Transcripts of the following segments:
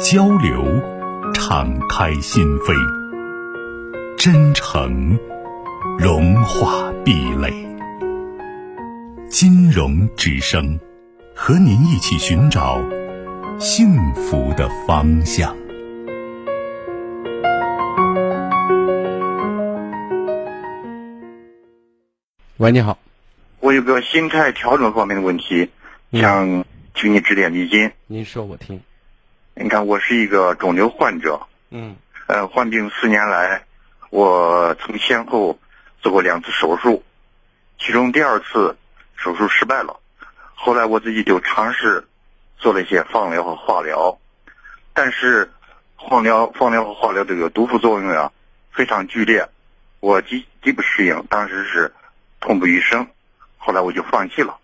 交流，敞开心扉；真诚，融化壁垒。金融之声，和您一起寻找幸福的方向。喂，你好。我有个心态调整方面的问题，想请你指点迷津。您说，我听。你看，我是一个肿瘤患者。嗯。呃，患病四年来，我曾先后做过两次手术，其中第二次手术失败了。后来我自己就尝试做了一些放疗和化疗，但是放疗、放疗和化疗这个毒副作用呀非常剧烈，我极极不适应，当时是痛不欲生。后来我就放弃了。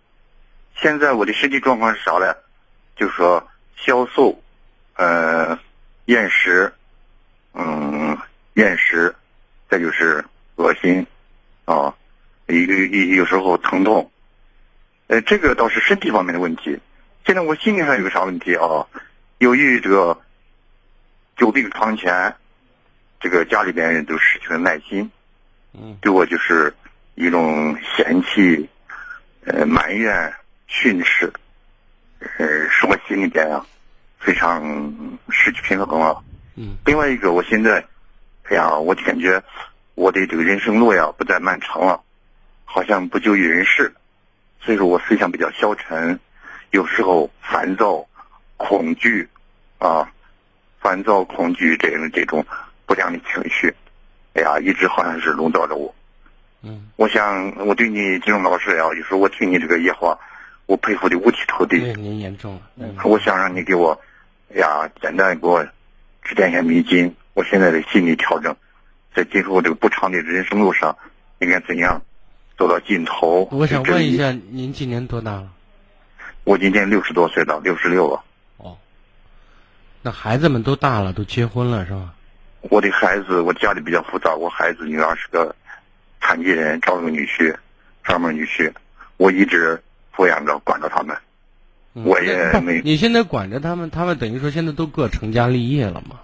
现在我的身体状况是啥呢？就是说消瘦。呃，厌食，嗯，厌食，再就是恶心，啊，有有有时候疼痛，呃，这个倒是身体方面的问题。现在我心理上有个啥问题啊？由于这个久病床前，这个家里边人都失去了耐心，嗯，对我就是一种嫌弃，呃，埋怨、训斥，呃，使我心里边啊。非常失去平衡了。嗯。另外一个，我现在，哎呀，我就感觉我的这个人生路呀不再漫长了，好像不久于人世，所以说我思想比较消沉，有时候烦躁、恐惧，啊，烦躁、恐惧这种这种不良的情绪，哎呀，一直好像是笼罩着我。嗯。我想，我对你金融老师呀，有时候我听你这个夜话，我佩服的五体投地。对，您严重了。嗯。我想让你给我。哎呀，简单给我指点一下迷津。我现在的心理调整，在今后这个不长的人生路上，应该怎样走到尽头？我想问一下，您今年多大了？我今年六十多岁了，六十六了。哦，那孩子们都大了，都结婚了是吧？我的孩子，我家里比较复杂。我孩子女儿是个残疾人，找个女婿，专门女婿，我一直抚养着，管着他们。我也没。你现在管着他们，他们等于说现在都各成家立业了嘛？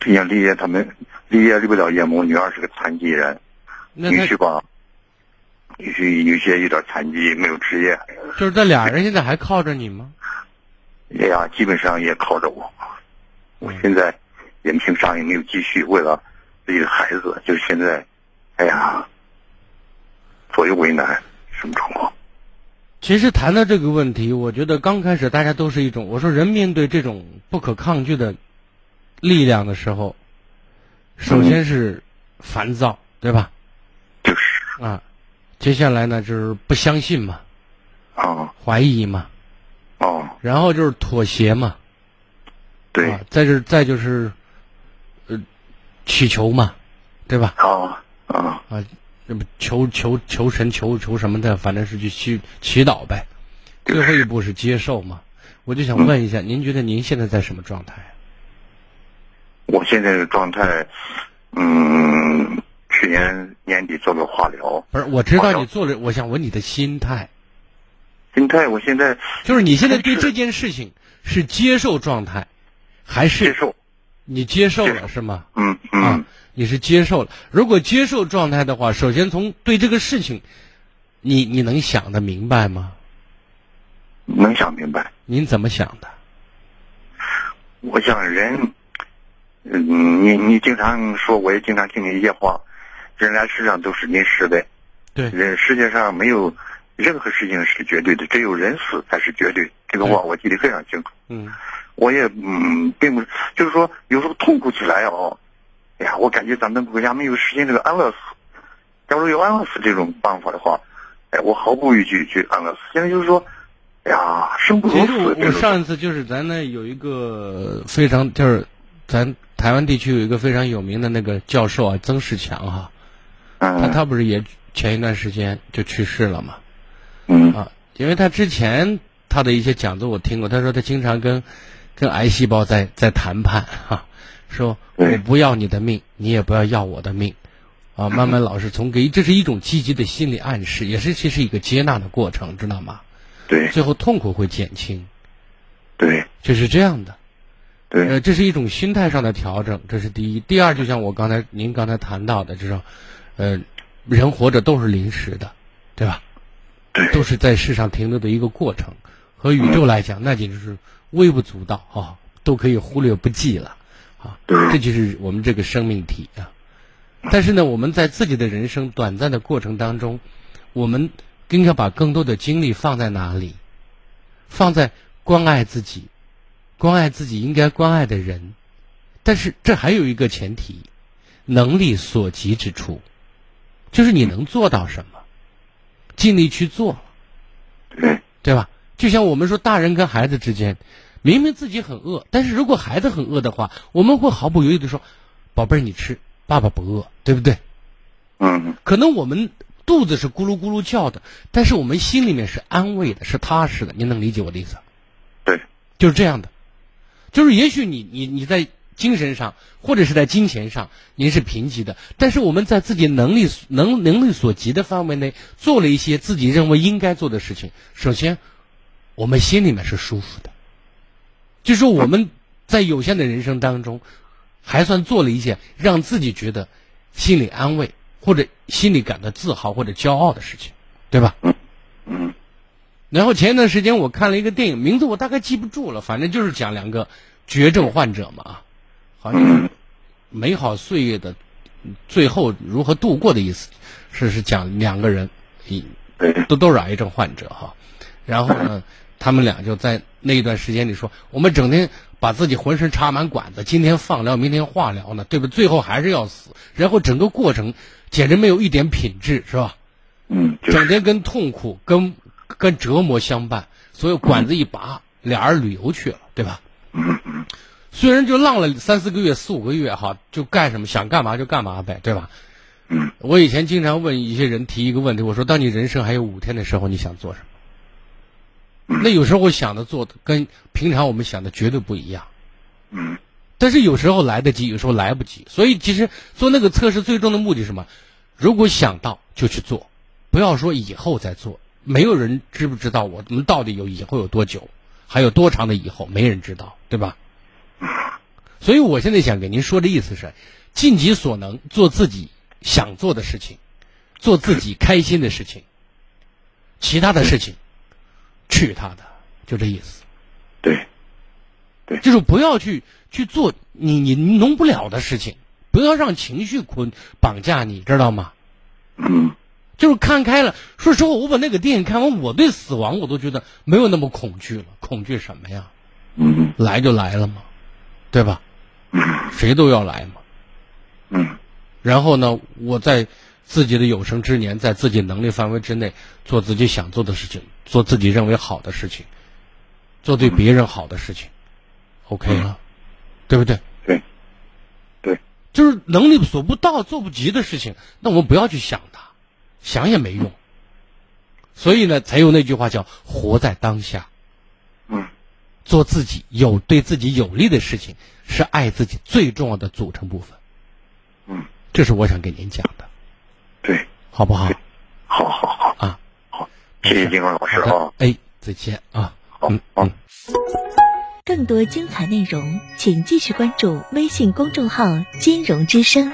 成家立业，他们立业立不了业我，女儿是个残疾人，女婿吧，女婿有些有点残疾，没有职业。就是这俩人现在还靠着你吗？哎呀，基本上也靠着我。我现在人情上也没有积蓄，为了自己的孩子，就现在，哎呀，左右为难，什么状况？其实谈到这个问题，我觉得刚开始大家都是一种，我说人面对这种不可抗拒的力量的时候，首先是烦躁，对吧？就是啊，接下来呢就是不相信嘛，啊，怀疑嘛，哦，然后就是妥协嘛，对，再就是再就是呃祈求嘛，对吧？啊啊啊。那么求求求神求求什么的，反正是去祈祈祷呗。最后一步是接受嘛？我就想问一下，您觉得您现在在什么状态？我现在的状态，嗯，去年年底做了化疗。不是，我知道你做了。我想问你的心态。心态，我现在就是你现在对这件事情是接受状态，还是接受？你接受了是吗？嗯嗯。你是接受了，如果接受状态的话，首先从对这个事情，你你能想得明白吗？能想明白。您怎么想的？我想人，嗯，你你经常说，我也经常听你一些话，人来世上都是临时的。对。人世界上没有任何事情是绝对的，只有人死才是绝对。这个话我记得非常清楚。嗯。我也嗯，并不就是说，有时候痛苦起来哦。哎呀，我感觉咱们国家没有实现这个安乐死。假如有安乐死这种办法的话，哎，我毫不畏惧去安乐死。现在就是说，哎呀，生不如死。我我上一次就是咱那有一个非常就是咱台湾地区有一个非常有名的那个教授啊，曾仕强哈，他嗯他不是也前一段时间就去世了嘛？嗯啊，因为他之前他的一些讲座我听过，他说他经常跟跟癌细胞在在谈判哈、说我不要你的命，你也不要要我的命，啊，慢慢老是从给这是一种积极的心理暗示，也是其实一个接纳的过程，知道吗？对最后痛苦会减轻，对就是这样的。对呃，这是一种心态上的调整，这是第一。第二，就像我刚才您刚才谈到的，这种，呃，人活着都是临时的，对吧？对都是在世上停留的一个过程。和宇宙来讲，那简直是微不足道啊，都可以忽略不计了啊。这就是我们这个生命体啊。但是呢，我们在自己的人生短暂的过程当中，我们应该把更多的精力放在哪里？放在关爱自己，关爱自己应该关爱的人。但是这还有一个前提，能力所及之处，就是你能做到什么，尽力去做，对对吧？就像我们说，大人跟孩子之间，明明自己很饿，但是如果孩子很饿的话，我们会毫不犹豫的说：“宝贝儿，你吃，爸爸不饿，对不对？”嗯可能我们肚子是咕噜咕噜叫的，但是我们心里面是安慰的，是踏实的。您能理解我的意思？对就是这样的，就是也许你你你在精神上或者是在金钱上您是贫瘠的，但是我们在自己能力能能力所及的范围内做了一些自己认为应该做的事情。首先，我们心里面是舒服的，就说我们在有限的人生当中，还算做了一些让自己觉得心里安慰或者心里感到自豪或者骄傲的事情，对吧？嗯然后前一段时间我看了一个电影，名字我大概记不住了，反正就是讲两个绝症患者嘛，啊，好像是美好岁月的最后如何度过的意思，是是讲两个人，一都都是癌症患者哈，然后呢，他们俩就在那一段时间里说，我们整天把自己浑身插满管子，今天放疗，明天化疗呢，对吧？最后还是要死，然后整个过程简直没有一点品质，是吧？嗯，就整天跟痛苦、跟跟折磨相伴，所以管子一拔，俩人旅游去了，对吧？嗯嗯虽然就浪了三四个月、四五个月哈，就干什么想干嘛就干嘛呗，对吧？嗯我以前经常问一些人提一个问题，我说：当你人生还有五天的时候，你想做什么？那有时候我想的做的跟平常我们想的绝对不一样，嗯但是有时候来得及，有时候来不及。所以其实做那个测试最终的目的是什么？如果想到就去做，不要说以后再做。没有人知不知道我们到底有以后有多久，还有多长的以后，没人知道，对吧？所以我现在想给您说的意思是，尽己所能做自己想做的事情，做自己开心的事情，其他的事情，去他的，就这意思。对就是不要去去做你你弄不了的事情，不要让情绪捆绑架你，知道吗？嗯就是看开了。说实话，我把那个电影看完，我对死亡我都觉得没有那么恐惧了。恐惧什么呀？嗯来就来了嘛，对吧？嗯谁都要来嘛。嗯然后呢，我在自己的有生之年，在自己能力范围之内，做自己想做的事情，做自己认为好的事情，做对别人好的事情，OK 了，对不对？对。对。就是能力所不到、做不及的事情，那我们不要去想它，想也没用。所以呢，才有那句话叫“活在当下”，嗯。做自己有对自己有利的事情，是爱自己最重要的组成部分。嗯，这是我想给您讲的，对，好不好？好好好啊，好，谢谢金光老师啊，哎，再见啊。好嗯好嗯。更多精彩内容，请继续关注微信公众号“金融之声”。